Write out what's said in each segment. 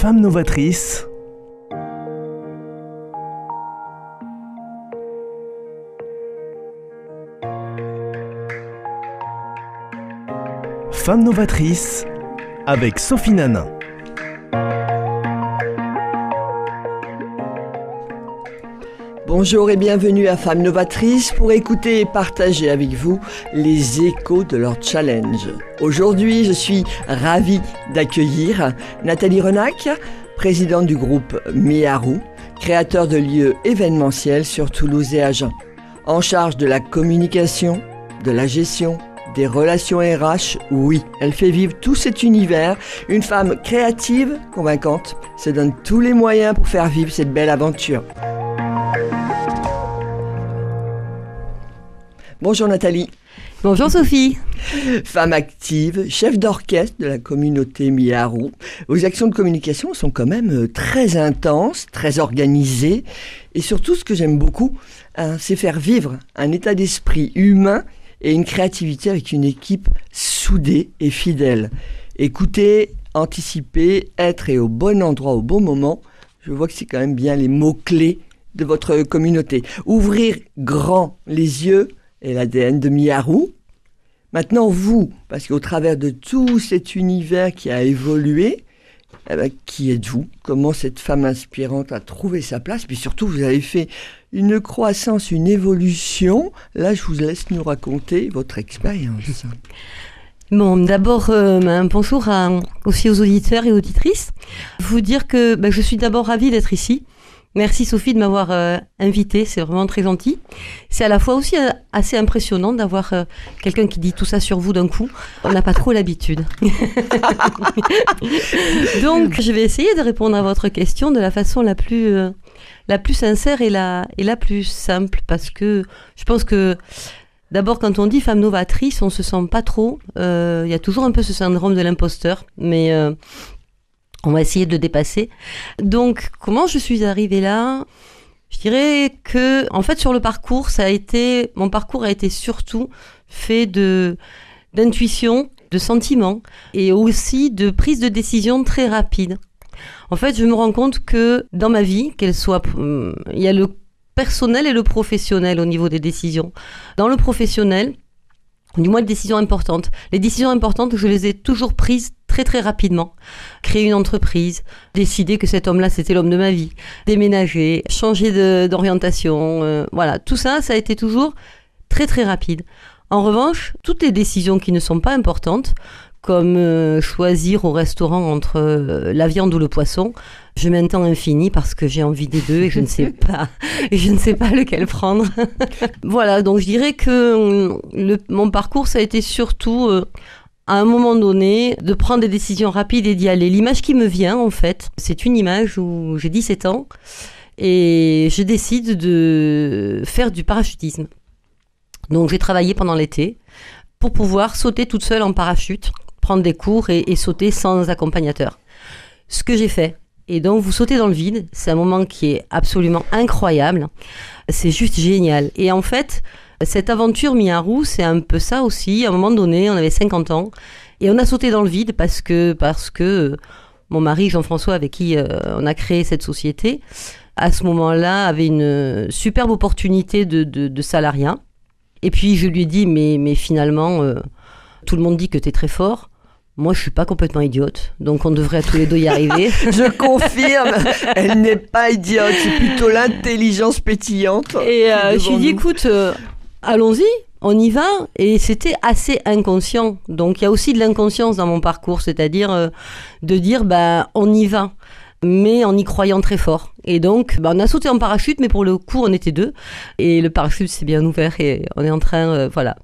Femme novatrice. Femme novatrice avec Sophie Nanin. Bonjour et bienvenue à Femmes Novatrices pour écouter et partager avec vous les échos de leur challenge. Aujourd'hui, je suis ravie d'accueillir Nathalie Renac, présidente du groupe Miarou, créateur de lieux événementiels sur Toulouse et Agen. En charge de la communication, de la gestion, des relations RH, oui, elle fait vivre tout cet univers. Une femme créative, convaincante, se donne tous les moyens pour faire vivre cette belle aventure. Bonjour Nathalie. Bonjour Sophie. Femme active, chef d'orchestre de la communauté Miarou. Vos actions de communication sont quand même euh, très intenses, très organisées. Et surtout, ce que j'aime beaucoup, hein, c'est faire vivre un état d'esprit humain et une créativité avec une équipe soudée et fidèle. Écouter, anticiper, être et au bon endroit au bon moment, je vois que c'est quand même bien les mots-clés de votre communauté. Ouvrir grand les yeux et l'ADN de Miarou. Maintenant, vous, parce qu'au travers de tout cet univers qui a évolué, eh ben, qui êtes-vous? Comment cette femme inspirante a trouvé sa place? Puis surtout, vous avez fait une croissance, une évolution. Là, je vous laisse nous raconter votre expérience. Bon, d'abord, euh, un bonjour aussi aux auditeurs et auditrices. Vous dire que ben, je suis d'abord ravie d'être ici. Merci Sophie de m'avoir euh, invité, c'est vraiment très gentil. C'est à la fois aussi euh, assez impressionnant d'avoir euh, quelqu'un qui dit tout ça sur vous d'un coup. On n'a pas trop l'habitude. Donc je vais essayer de répondre à votre question de la façon la plus, la plus sincère et la, et la plus simple parce que je pense que D'abord, quand on dit femme novatrice, on se sent pas trop. Il y a toujours un peu ce syndrome de l'imposteur, mais on va essayer de dépasser. Donc, comment je suis arrivée là? Je dirais que, en fait, sur le parcours, ça a été, mon parcours a été surtout fait de d'intuition, de sentiments et aussi de prise de décision très rapide. En fait, je me rends compte que dans ma vie, qu'elle soit, hum, il y a le personnel et le professionnel au niveau des décisions. Dans le professionnel, du moins de décisions importantes. Les décisions importantes, je les ai toujours prises très très rapidement. Créer une entreprise, décider que cet homme-là c'était l'homme de ma vie, déménager, changer d'orientation, euh, voilà, tout ça, ça a été toujours très très rapide. En revanche, toutes les décisions qui ne sont pas importantes, comme euh, choisir au restaurant entre euh, la viande ou le poisson, je mets un temps infini parce que j'ai envie des deux et je ne sais pas, je ne sais pas lequel prendre. voilà, donc je dirais que le, mon parcours, ça a été surtout euh, à un moment donné de prendre des décisions rapides et d'y aller. L'image qui me vient, en fait, c'est une image où j'ai 17 ans et je décide de faire du parachutisme. Donc j'ai travaillé pendant l'été pour pouvoir sauter toute seule en parachute, prendre des cours et sauter sans accompagnateur. Ce que j'ai fait, et donc, vous sautez dans le vide. C'est un moment qui est absolument incroyable. C'est juste génial. Et en fait, cette aventure Miarou, c'est un peu ça aussi. À un moment donné, on avait 50 ans. Et on a sauté dans le vide parce que, parce que mon mari, Jean-François, avec qui euh, on a créé cette société, à ce moment-là, avait une superbe opportunité de, de, salariat. Et puis, je lui ai dit, mais, mais finalement, euh, tout le monde dit que tu es très fort. Moi, je suis pas complètement idiote, donc on devrait à tous les deux y arriver. je confirme, elle n'est pas idiote, c'est plutôt l'intelligence pétillante. Et euh, je lui ai dit, écoute, euh, allons-y, on y va. Et c'était assez inconscient. Donc il y a aussi de l'inconscience dans mon parcours, c'est-à-dire euh, de dire, ben, on y va mais en y croyant très fort. Et donc, ben, on a sauté en parachute, mais pour le coup, on était deux. Et le parachute s'est bien ouvert et on est en train, voilà,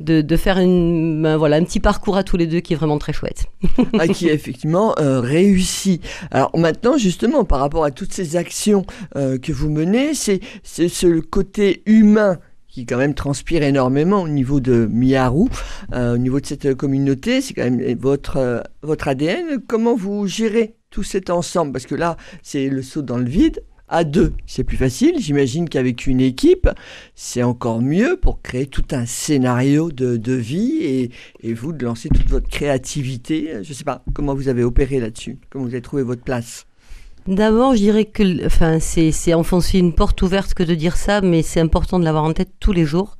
de, faire une, ben voilà, un petit parcours à tous les deux qui est vraiment très chouette. ah, qui est effectivement euh, réussi. Alors maintenant, justement, par rapport à toutes ces actions euh, que vous menez, c'est ce côté humain qui quand même transpire énormément au niveau de Miarou, euh, au niveau de cette communauté, c'est quand même votre, votre ADN. Comment vous gérez tout cet ensemble? Parce que là, c'est le saut dans le vide, à deux, c'est plus facile. J'imagine qu'avec une équipe, c'est encore mieux pour créer tout un scénario de, vie et, et, vous de lancer toute votre créativité. Je ne sais pas comment vous avez opéré là-dessus, comment vous avez trouvé votre place? D'abord, je dirais que, enfin, c'est enfoncer une porte ouverte que de dire ça, mais c'est important de l'avoir en tête tous les jours.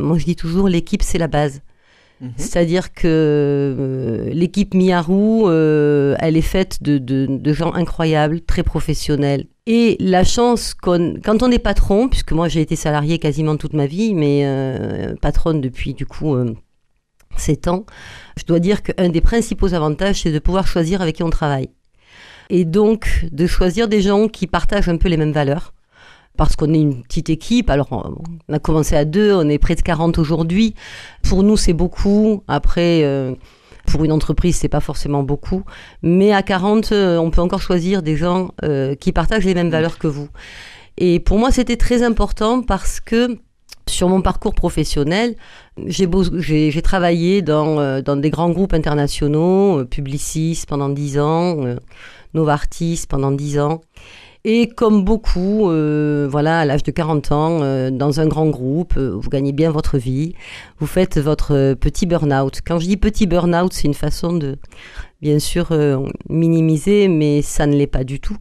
Moi, je dis toujours, l'équipe, c'est la base. Mhm. C'est-à-dire que euh, l'équipe Miaru, euh, elle est faite de, de, gens incroyables, très professionnels. Et la chance quand on est patron, puisque moi j'ai été salarié quasiment toute ma vie, mais euh, patronne depuis du coup 7 ans, je dois dire qu'un des principaux avantages, c'est de pouvoir choisir avec qui on travaille. Et donc de choisir des gens qui partagent un peu les mêmes valeurs parce qu'on est une petite équipe. Alors, on a commencé à deux, on est près de 40 aujourd'hui. Pour nous, c'est beaucoup. Après, euh, pour une entreprise, c'est pas forcément beaucoup. Mais à 40, euh, on peut encore choisir des gens euh, qui partagent les mêmes valeurs que vous. Et pour moi, c'était très important parce que sur mon parcours professionnel, j'ai travaillé dans, des grands groupes internationaux, Publicis pendant 10 ans, Novartis pendant 10 ans. Et comme beaucoup, euh, voilà, à l'âge de 40 ans, euh, dans un grand groupe, euh, vous gagnez bien votre vie, vous faites votre petit burn-out. Quand je dis petit burn-out, c'est une façon de, bien sûr, minimiser, mais ça ne l'est pas du tout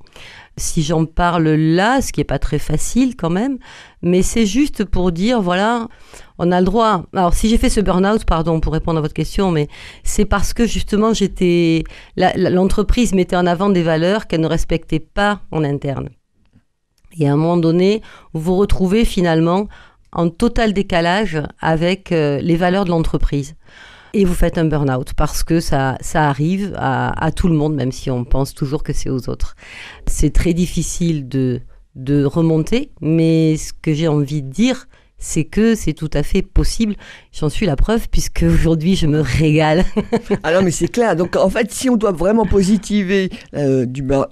si j'en parle là, ce qui n'est pas très facile quand même, mais c'est juste pour dire, voilà, on a le droit. Alors, si j'ai fait ce burn-out, pardon pour répondre à votre question, mais c'est parce que justement, j'étais, l'entreprise mettait en avant des valeurs qu'elle ne respectait pas en interne. Et à un moment donné, vous vous retrouvez finalement en total décalage avec euh, les valeurs de l'entreprise et vous faites un burn-out parce que ça, ça arrive à, tout le monde, même si on pense toujours que c'est aux autres. C'est très difficile de, de remonter, mais ce que j'ai envie de dire, c'est que c'est tout à fait possible. J'en suis la preuve puisque aujourd'hui je me régale. Ah mais c'est clair. Donc en fait, si on doit vraiment positiver euh,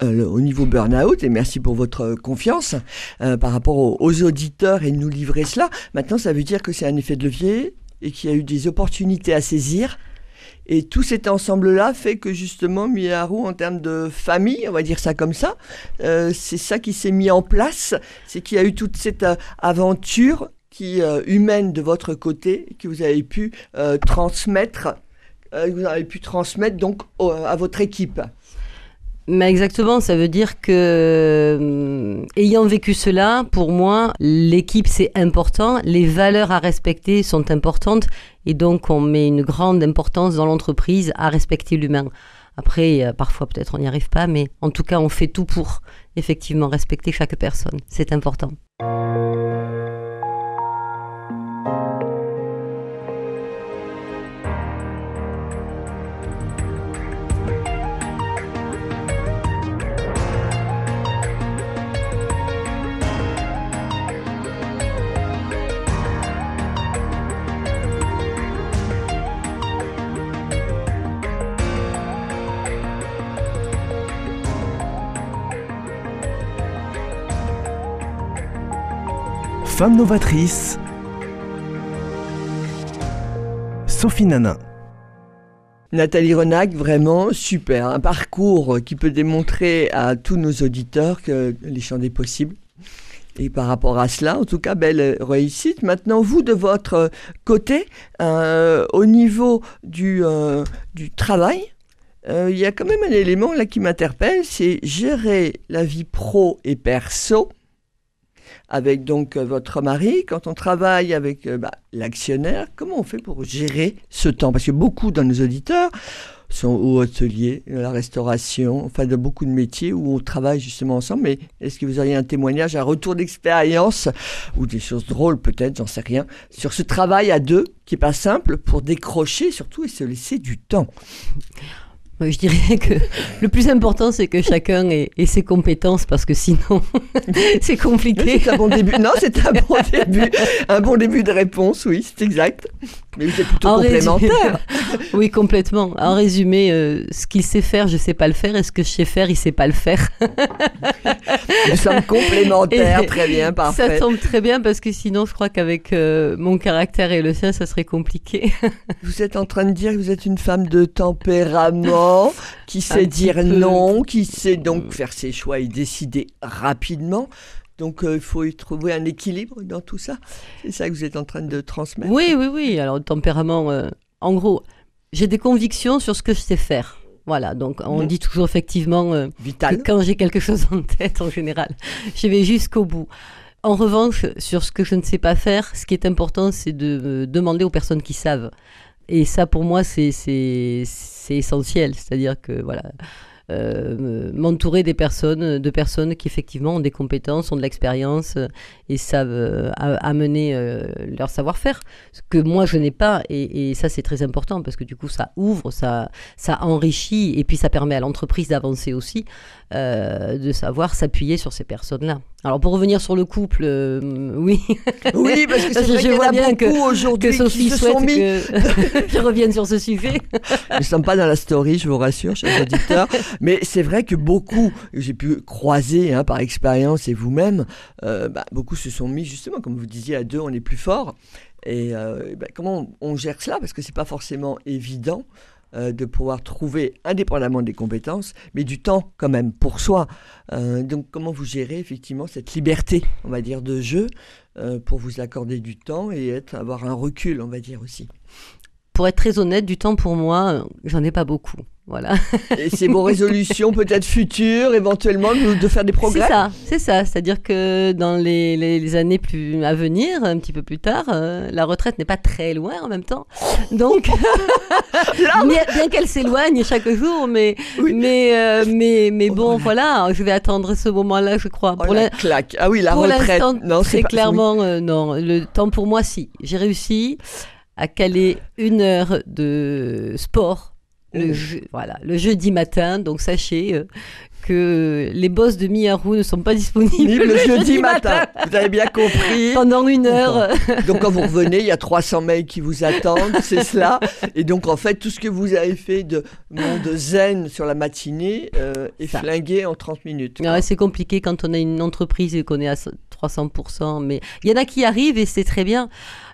euh, au niveau burn-out, et merci pour votre confiance euh, par rapport aux, auditeurs et nous livrer cela, maintenant ça veut dire que c'est un effet de levier? Et qui a eu des opportunités à saisir. Et tout cet ensemble-là fait que justement, Miyaru, en termes de famille, on va dire ça comme ça, euh, c'est ça qui s'est mis en place, c'est qu'il y a eu toute cette euh, aventure qui euh, humaine de votre côté, que vous avez pu transmettre, vous avez pu transmettre donc à votre équipe. Mais exactement, ça veut dire que, euh, ayant vécu cela, pour moi, l'équipe c'est important, les valeurs à respecter sont importantes, et donc on met une grande importance dans l'entreprise à respecter l'humain. Après, euh, parfois peut-être on n'y arrive pas, mais en tout cas on fait tout pour effectivement respecter chaque personne. C'est important. Femme novatrice, Sophie Nanin. Nathalie Renac, vraiment super. Un parcours qui peut démontrer à tous nos auditeurs que les champs des possibles. Et par rapport à cela, en tout cas, belle réussite. Maintenant, vous, de votre côté, euh, au niveau du, euh, du travail, euh, il y a quand même un élément là qui m'interpelle, c'est gérer la vie pro et perso avec donc euh, votre mari, quand on travaille avec euh, bah, l'actionnaire, comment on fait pour gérer ce temps? Parce que beaucoup de nos auditeurs sont au hôtelier, à la restauration, enfin de beaucoup de métiers où on travaille justement ensemble. Mais est-ce que vous auriez un témoignage, un retour d'expérience ou des choses drôles peut-être, j'en sais rien, sur ce travail à deux qui est pas simple pour décrocher surtout et se laisser du temps? Je dirais que le plus important, c'est que chacun ait, ses compétences parce que sinon, c'est compliqué. C'est un bon début. Non, c'est un bon début. Un bon début de réponse, oui, c'est exact. Mais êtes plutôt complémentaire. oui, complètement. En résumé, euh, ce qu'il sait faire, je ne sais pas le faire, et ce que je sais faire, il ne sait pas le faire. Nous sommes complémentaires, très bien, parfait. Ça tombe très bien parce que sinon, je crois qu'avec euh, mon caractère et le sien, ça serait compliqué. vous êtes en train de dire que vous êtes une femme de tempérament qui sait dire peu. non, qui sait donc faire ses choix et décider rapidement. Donc euh, il faut y trouver un équilibre dans tout ça. C'est ça que vous êtes en train de transmettre. Oui, oui, oui. Alors, le tempérament, euh, en gros, j'ai des convictions sur ce que je sais faire. Voilà, donc on Mhm. dit toujours effectivement euh, que Vital. quand j'ai quelque chose en tête, en général, je vais jusqu'au bout. En revanche, sur ce que je ne sais pas faire, ce qui est important, c'est de euh, demander aux personnes qui savent. Et ça, pour moi, c'est essentiel. C'est-à-dire que, voilà, euh, me- m'entourer des personnes, de personnes qui effectivement ont des compétences, ont de l'expérience euh, et savent euh, amener leur savoir-faire. Ce que moi, je n'ai pas. Et, ça, c'est très important parce que du coup, ça ouvre, ça enrichit et puis ça permet à l'entreprise d'avancer aussi, euh, de savoir s'appuyer sur ces personnes-là. Alors, pour revenir sur le couple, euh, oui, Oui, parce que c'est Je- vrai vois bien que- beaucoup que aujourd'hui qui Sophie se souhaite sont mis. que je revienne sur ce sujet. Nous ne sommes pas dans la story, je vous rassure, chers auditeurs. Mais c'est vrai que beaucoup, j'ai pu croiser hein, par expérience et vous-même, euh, bah, beaucoup se sont mis justement, comme vous disiez, à deux, on est plus fort. Et euh, bah, comment on, on gère cela? Parce que c'est pas forcément évident euh, de pouvoir trouver, indépendamment des compétences, mais du temps quand même pour soi. Euh, donc comment vous gérez effectivement cette liberté, on va dire, de jeu euh, pour vous accorder du temps et être, avoir un recul, on va dire aussi? Pour être très honnête, du temps pour moi, j'en ai pas beaucoup. Voilà. Et c'est vos résolutions peut-être futures, éventuellement, de, faire des C'est progrès ça, c'est ça. C'est-à-dire que dans les, les- les années plus à venir, un petit peu plus tard, euh, la retraite n'est pas très loin en même temps. Donc, bien, bien qu'elle s'éloigne chaque jour, mais, Oui. mais, euh, mais, mais Oh, bon, voilà, je vais attendre ce moment-là, je crois. Oh, pour la claque. Ah oui, la pour retraite. Non, c'est pas- clairement, euh, non. Le temps pour moi, si. J'ai réussi à caler une heure de sport le, je- voilà, le jeudi matin. Donc sachez euh, que les boss de Miyaru ne sont pas disponibles Le jeudi matin. Vous avez bien compris. Pendant une heure. Donc quand vous revenez, il y a 300 mails qui vous attendent, c'est cela. Et donc en fait, tout ce que vous avez fait de monde zen sur la matinée euh, est Ça. flingué en 30 minutes. Ouais, c'est compliqué quand on a une entreprise et qu'on est à 300%, mais il y en a qui arrivent et c'est très bien.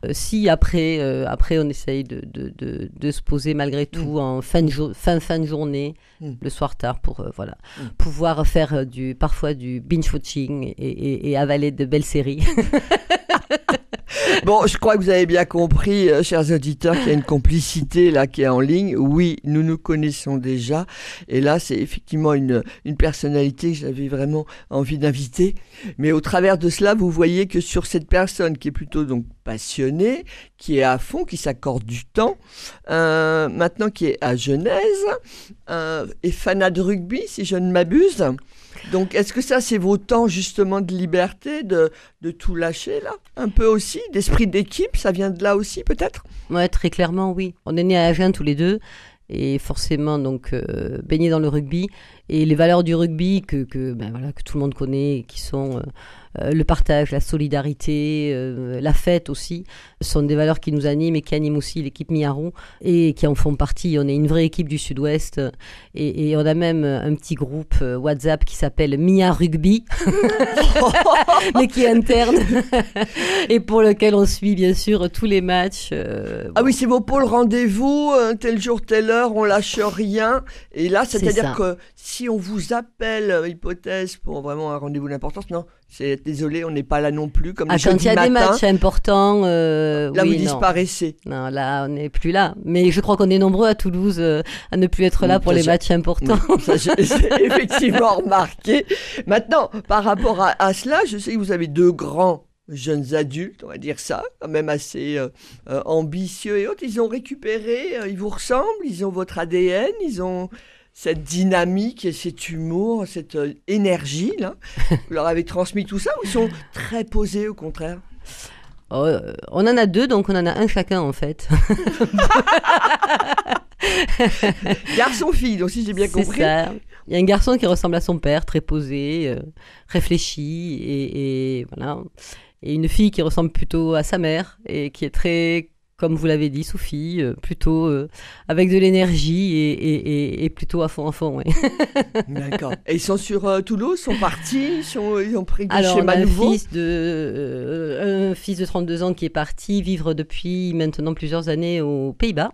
Euh, si après, euh, après on essaye de, de, de, de se poser malgré tout en fin de, fin, fin de journée, Mm. le soir tard, pour euh, voilà, Mm. pouvoir faire du, parfois du binge-watching et, et, et avaler de belles séries. Bon, je crois que vous avez bien compris, euh, chers auditeurs, qu'il y a une complicité là qui est en ligne. Oui, nous nous connaissons déjà. Et là, c'est effectivement une, une personnalité que j'avais vraiment envie d'inviter. Mais au travers de cela, vous voyez que sur cette personne qui est plutôt donc passionnée, qui est à fond, qui s'accorde du temps, euh, maintenant qui est à Genèse, euh, et fanat de rugby, si je ne m'abuse. Donc, est-ce que ça, c'est vos temps justement de liberté, de, de tout lâcher là? Un peu aussi D'esprit d'équipe, ça vient de là aussi peut-être? Ouais, très clairement, oui. On est nés à Agen tous les deux. Et forcément donc euh, baignés dans le rugby et les valeurs du rugby que, que, ben voilà, que tout le monde connaît, qui sont euh, euh, le partage, la solidarité, euh, la fête aussi, sont des valeurs qui nous animent et qui animent aussi l'équipe Miarou et qui en font partie. On est une vraie équipe du Sud-Ouest et, et on a même un petit groupe WhatsApp qui s'appelle Mia Rugby, mais qui est interne et pour lequel on suit bien sûr tous les matchs. euh, Ah bon. oui, c'est vos pôles rendez-vous, tel jour, telle heure, on lâche rien. Et là, C'est c'est-à-dire que si on vous appelle, euh, hypothèse, pour vraiment un rendez-vous d'importance, non, c'est désolé, on n'est pas là non plus, comme Ah, quand il y a matin. des matchs importants, euh, Là, oui, vous non. disparaissez. Non, là, on n'est plus là. Mais je crois qu'on est nombreux à Toulouse euh, à ne plus être là Oui, pour les matchs importants. Oui, ça, j'ai j'ai effectivement remarqué. Maintenant, par rapport à, à cela, je sais que vous avez deux grands jeunes adultes, on va dire ça, quand même assez euh, euh, ambitieux et autres. Ils ont récupéré, euh, ils vous ressemblent, ils ont votre ADN, ils ont cette dynamique et cet humour, cette euh, énergie là. Vous leur avez transmis tout ça ou ils sont très posés au contraire? Oh, euh, on en a deux, donc on en a un chacun en fait. Garçon-fille, donc si j'ai bien compris. ça. Il y a un garçon qui ressemble à son père, très posé, euh, réfléchi, et, et voilà. Et une fille qui ressemble plutôt à sa mère et qui est très, comme vous l'avez dit, Sophie, euh, plutôt euh, avec de l'énergie et, et- et- et plutôt à fond à fond. ouais. D'accord. Et ils sont sur euh, Toulouse, sont partis, ils, sont, ils ont pris des Alors, on a un nouveaux. fils, de, euh, un fils de 32 ans qui est parti vivre depuis maintenant plusieurs années aux Pays-Bas.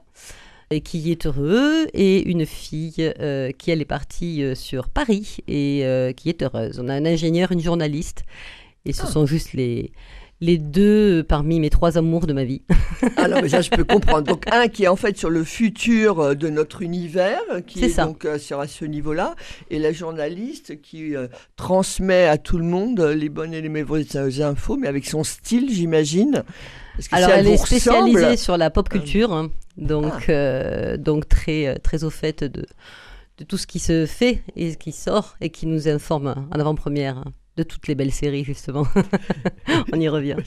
et qui est heureux, et une fille euh, qui, elle, est partie euh, sur Paris et euh, qui est heureuse. On a un ingénieur, une journaliste, et ce Ah. sont juste les, les deux parmi mes trois amours de ma vie. Ah non, mais ça, je peux comprendre. Donc, un qui est en fait sur le futur euh, de notre univers, euh, qui est, donc euh, sur à ce niveau-là, et la journaliste qui euh, transmet à tout le monde euh, les bonnes et les mauvaises infos, mais avec son style, j'imagine. Alors, elle est spécialisée sur la pop culture, hein, donc, euh, donc très, euh, très au fait de, de tout ce qui se fait et ce qui sort et qui nous informe en avant-première de toutes les belles séries, justement. On y revient.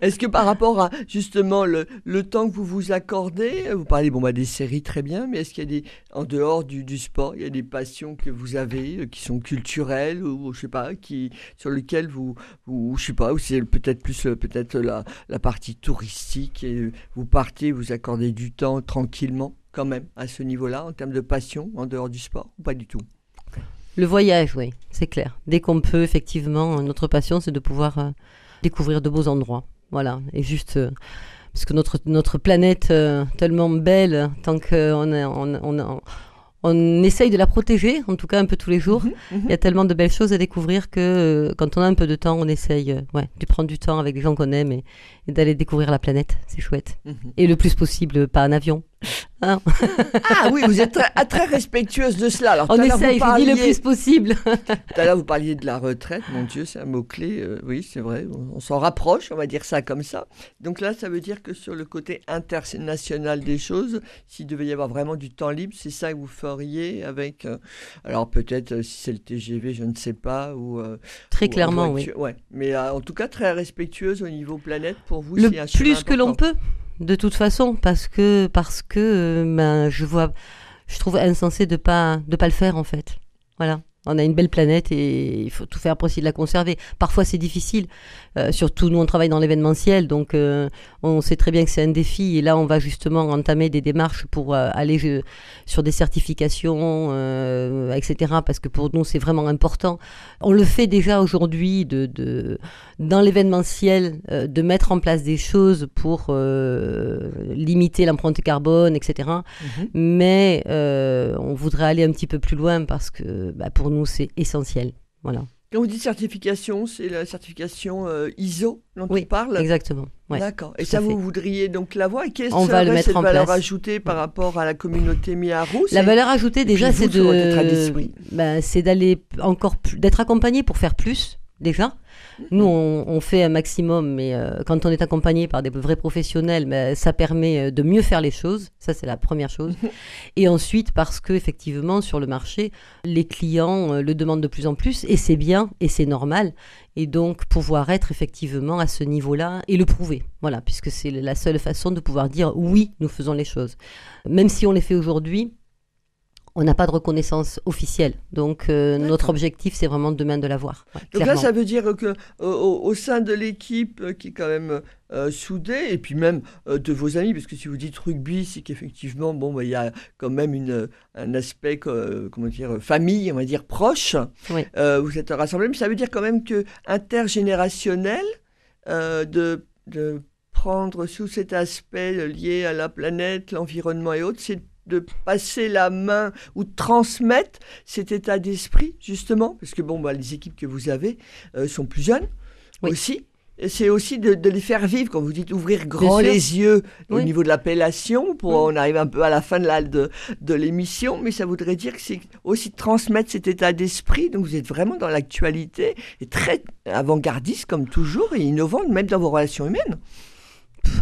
Est-ce que par rapport à justement le, le temps que vous vous accordez, vous parlez bon, bah, des séries très bien, mais est-ce qu'il y a des, en dehors du, du sport, il y a des passions que vous avez euh, qui sont culturelles ou je sais pas, qui, sur lesquelles vous, vous je sais pas, ou c'est peut-être plus euh, peut-être la, la partie touristique et euh, vous partez, vous accordez du temps tranquillement quand même à ce niveau-là en termes de passion en dehors du sport ou pas du tout? Le voyage, oui, c'est clair. Dès qu'on peut, effectivement, notre passion, c'est de pouvoir euh, découvrir de beaux endroits. Voilà, et juste euh, parce que notre, notre planète euh, tellement belle, tant qu'on on, on, on, on essaye de la protéger, en tout cas un peu tous les jours. Il y a tellement de belles choses à découvrir que euh, quand on a un peu de temps, on essaye ouais, de prendre du temps avec les gens qu'on aime et, et d'aller découvrir la planète. C'est chouette. Mhm. Et le plus possible, pas en avion. Hein Ah oui, vous êtes très, ah, très respectueuse de cela. Alors, on essaye, dis le parliez- plus possible. Tout à l'heure, vous parliez de la retraite. Mon Dieu, c'est un mot-clé. euh, oui, c'est vrai. On, on s'en rapproche, on va dire ça comme ça. Donc là, ça veut dire que sur le côté international des choses, s'il devait y avoir vraiment du temps libre, c'est ça que vous feriez avec. euh, alors peut-être euh, si c'est le TGV, je ne sais pas. Ou, Très ou clairement, oui. Ouais. Mais en tout cas, très respectueuse au niveau planète pour vous. le c'est un plus que l'on peut de toute façon parce que parce que euh, ben je vois je trouve insensé de pas de pas le faire en fait. Voilà on a une belle planète et il faut tout faire pour essayer de la conserver. Parfois c'est difficile, euh, surtout nous on travaille dans l'événementiel, donc euh, on sait très bien que c'est un défi et là on va justement entamer des démarches pour euh, aller sur des certifications, etc. Parce que pour nous c'est vraiment important. On le fait déjà aujourd'hui de, de, dans l'événementiel, de mettre en place des choses pour limiter l'empreinte carbone, etc. Mhm. Mais on voudrait aller un petit peu plus loin parce que bah, pour nous, c'est essentiel. Voilà, Quand vous dites certification, c'est la certification euh, ISO dont Oui, on parle exactement. ouais. D'accord. Et ça, vous fait. voudriez donc l'avoir Et quelle On va le mettre cette en valeur place. ajoutée par rapport à la communauté Miarou La valeur ajoutée, déjà, c'est de, ben, c'est d'aller encore plus, d'être accompagné pour faire plus. Déjà, nous on, on fait un maximum, mais euh, quand on est accompagné par des vrais professionnels, ben, ça permet euh, de mieux faire les choses. Ça c'est la première chose. Et ensuite parce que effectivement sur le marché, les clients euh, le demandent de plus en plus, et c'est bien et c'est normal. Et donc pouvoir être effectivement à ce niveau-là et le prouver. Voilà, puisque c'est la seule façon de pouvoir dire oui, nous faisons les choses. Même si on les fait aujourd'hui, on n'a pas de reconnaissance officielle. Donc euh, notre objectif, c'est vraiment demain de l'avoir. Ouais, Donc là, ça veut dire que euh, au, au sein de l'équipe euh, qui est quand même euh, soudée, et puis même de vos amis, parce que si vous dites rugby, c'est qu'effectivement, bon, bah, il y a quand même une, un aspect, comment dire, famille, on va dire proche. Oui. Vous êtes rassemblés, mais ça veut dire quand même que intergénérationnel, de, de prendre sous cet aspect lié à la planète, l'environnement et autres, c'est de passer la main ou de transmettre cet état d'esprit, justement, parce que bon, bah, les équipes que vous avez euh, sont plus jeunes Oui. aussi. C'est aussi de, de les faire vivre, quand vous dites ouvrir grand les yeux au niveau de l'appellation, pour Oui. on arrive un peu à la fin de la- de, de l'émission, mais ça voudrait dire que c'est aussi de transmettre cet état d'esprit. Donc vous êtes vraiment dans l'actualité et très avant-gardiste comme toujours et innovant, même dans vos relations humaines.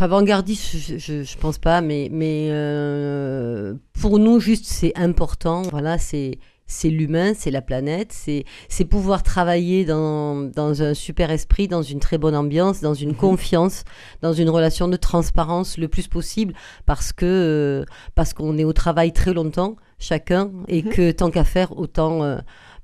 Avant-gardiste, je, je, je pense pas, mais, mais euh, pour nous, juste, c'est important. Voilà, c'est c'est l'humain, c'est la planète, c'est c'est pouvoir travailler dans, dans un super esprit, dans une très bonne ambiance, dans une confiance, dans une relation de transparence le plus possible, parce que euh, parce qu'on est au travail très longtemps, chacun, et Mhm. que tant qu'à faire, autant euh,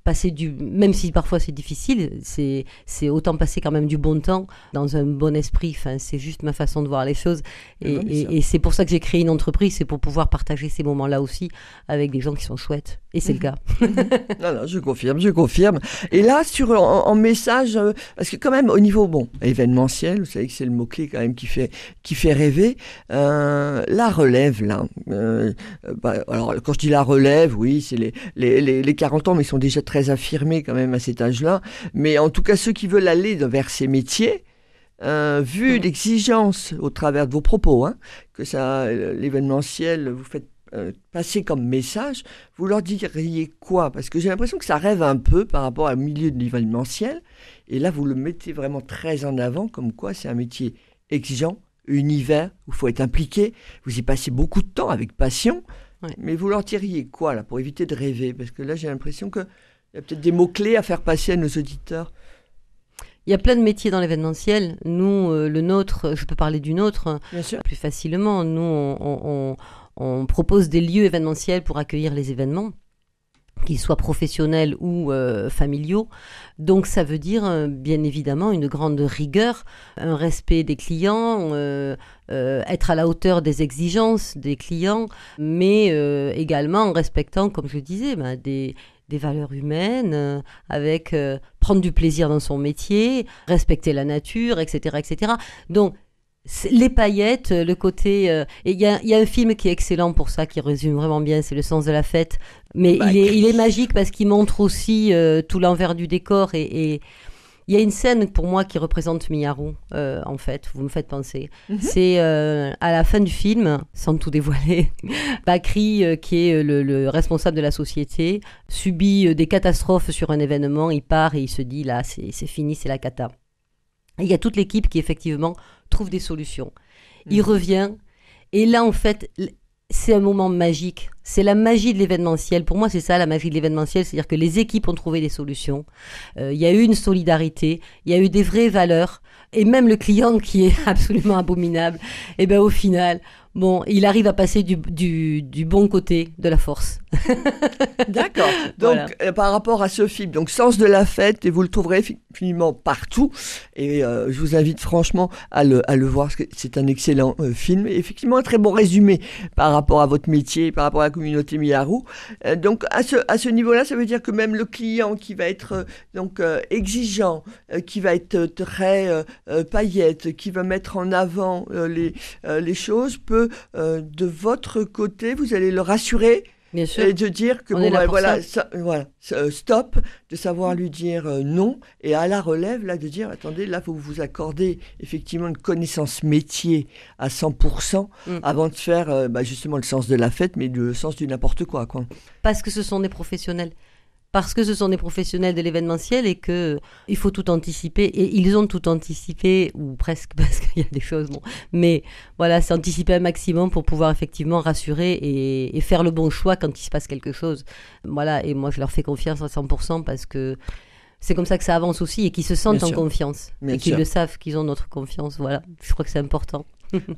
passer du, même si parfois c'est difficile, c'est, c'est autant passer quand même du bon temps dans un bon esprit. Enfin, c'est juste ma façon de voir les choses. Et, c'est pour ça que j'ai créé une entreprise, c'est pour pouvoir partager ces moments-là aussi avec des gens qui sont chouettes. Et c'est le cas. Non, non, je confirme, je confirme. Et là, sur en, en message, euh, parce que quand même au niveau bon événementiel, vous savez que c'est le mot clé quand même qui fait qui fait rêver. euh, la relève là. euh, bah, alors quand je dis la relève, oui, c'est les, les les les 40 ans, mais ils sont déjà très affirmés quand même à cet âge-là. Mais en tout cas, ceux qui veulent aller vers ces métiers. euh, vu l'exigence au travers de vos propos, hein, que ça, euh, l'événementiel, vous faites euh, passer comme message, vous leur diriez quoi? Parce que j'ai l'impression que ça rêve un peu par rapport au milieu de l'événementiel. Et là, vous le mettez vraiment très en avant, comme quoi c'est un métier exigeant, univers, où il faut être impliqué. Vous y passez beaucoup de temps avec passion. Ouais. Mais vous leur diriez quoi, là, pour éviter de rêver? Parce que là, j'ai l'impression qu'il y a peut-être des mots-clés à faire passer à nos auditeurs. Il y a plein de métiers dans l'événementiel. Nous, euh, le nôtre, je peux parler du nôtre Bien sûr. plus facilement. Nous, on, on- on- on propose des lieux événementiels pour accueillir les événements, qu'ils soient professionnels ou euh, familiaux. Donc, ça veut dire, euh, bien évidemment, une grande rigueur, un respect des clients, euh, être à la hauteur des exigences des clients, mais également en respectant, comme je disais, ben, des des valeurs humaines, euh, avec euh, prendre du plaisir dans son métier, respecter la nature, etc., etc. Donc les paillettes, le côté. euh, et il y a, y a un film qui est excellent pour ça, qui résume vraiment bien, c'est Le sens de la fête. Mais Bah, il, est, il est magique parce qu'il montre aussi euh, tout l'envers du décor. Et et il y a une scène pour moi qui représente Miyaru, euh, en fait, vous me faites penser. Mhm. C'est euh, à la fin du film, sans tout dévoiler, Bakri, euh, qui est le, le responsable de la société, subit des catastrophes sur un événement, il part et il se dit là, c'est fini, c'est la cata. Et il y a toute l'équipe qui effectivement trouve des solutions. Il Mhm. revient et là en fait c'est un moment magique. C'est la magie de l'événementiel. Pour moi, c'est ça la magie de l'événementiel, c'est-à-dire que les équipes ont trouvé des solutions. Euh, Il y a eu une solidarité, il y a eu des vraies valeurs, et même le client qui est absolument abominable. Et ben au final, bon, il arrive à passer du, du, du bon côté de la force. D'accord. Donc, Voilà. euh, par rapport à ce film, donc Sens de la fête, et vous le trouverez finalement partout. Et euh, je vous invite franchement à le, à le voir, parce que c'est un excellent euh, film. Et effectivement, un très bon résumé par rapport à votre métier, par rapport à la communauté Miyaru. Euh, donc, à ce, à ce niveau-là, ça veut dire que même le client qui va être donc exigeant, qui va être très paillette, qui va mettre en avant les, les choses, peut, euh, de votre côté, vous allez le rassurer Bien sûr. et de dire que On bon, voilà, ça- voilà, euh, stop, de savoir lui dire euh, non, et à la relève, là, de dire, attendez, là, vous vous accordez effectivement une connaissance métier à 100% Mm. avant de faire euh, bah, justement le sens de la fête, mais le sens du n'importe quoi, quoi. parce que ce sont des professionnels. Parce que ce sont des professionnels de l'événementiel et que euh, il faut tout anticiper. Et ils ont tout anticipé, ou presque, parce qu'il y a des choses, bon. Mais voilà, c'est anticiper un maximum pour pouvoir effectivement rassurer et, et faire le bon choix quand il se passe quelque chose. Voilà, et moi je leur fais confiance à 100% parce que c'est comme ça que ça avance aussi et qu'ils se sentent Bien en sûr. confiance. Bien et qu'ils le savent, qu'ils ont notre confiance. Voilà, je crois que c'est important.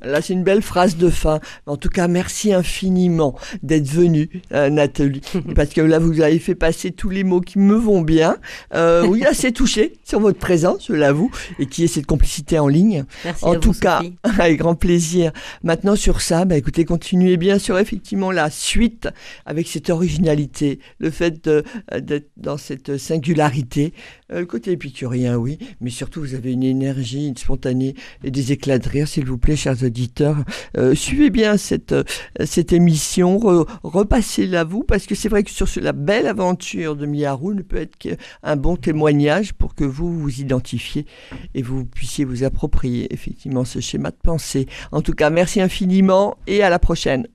Là, c'est une belle phrase de fin. En tout cas, merci infiniment d'être venu, euh, Nathalie, parce que là, vous avez fait passer tous les mots qui me vont bien. Euh, oui, assez touché sur votre présence, je l'avoue, et qui est cette complicité en ligne. Merci En à tout vous, cas, Sophie. avec grand plaisir. Maintenant, sur ça, bah, écoutez, continuez bien sur effectivement la suite avec cette originalité, le fait euh, d'être dans cette singularité, Euh, le côté épicurien, oui, mais surtout, vous avez une énergie, une spontanée et des éclats de rire, s'il vous plaît, chers auditeurs. Euh, suivez bien cette, euh, cette émission, re- repassez-la vous, parce que c'est vrai que sur la belle aventure de Miyaru ne peut être qu'un bon témoignage pour que vous vous identifiez et vous puissiez vous approprier effectivement ce schéma de pensée. En tout cas, merci infiniment et à la prochaine.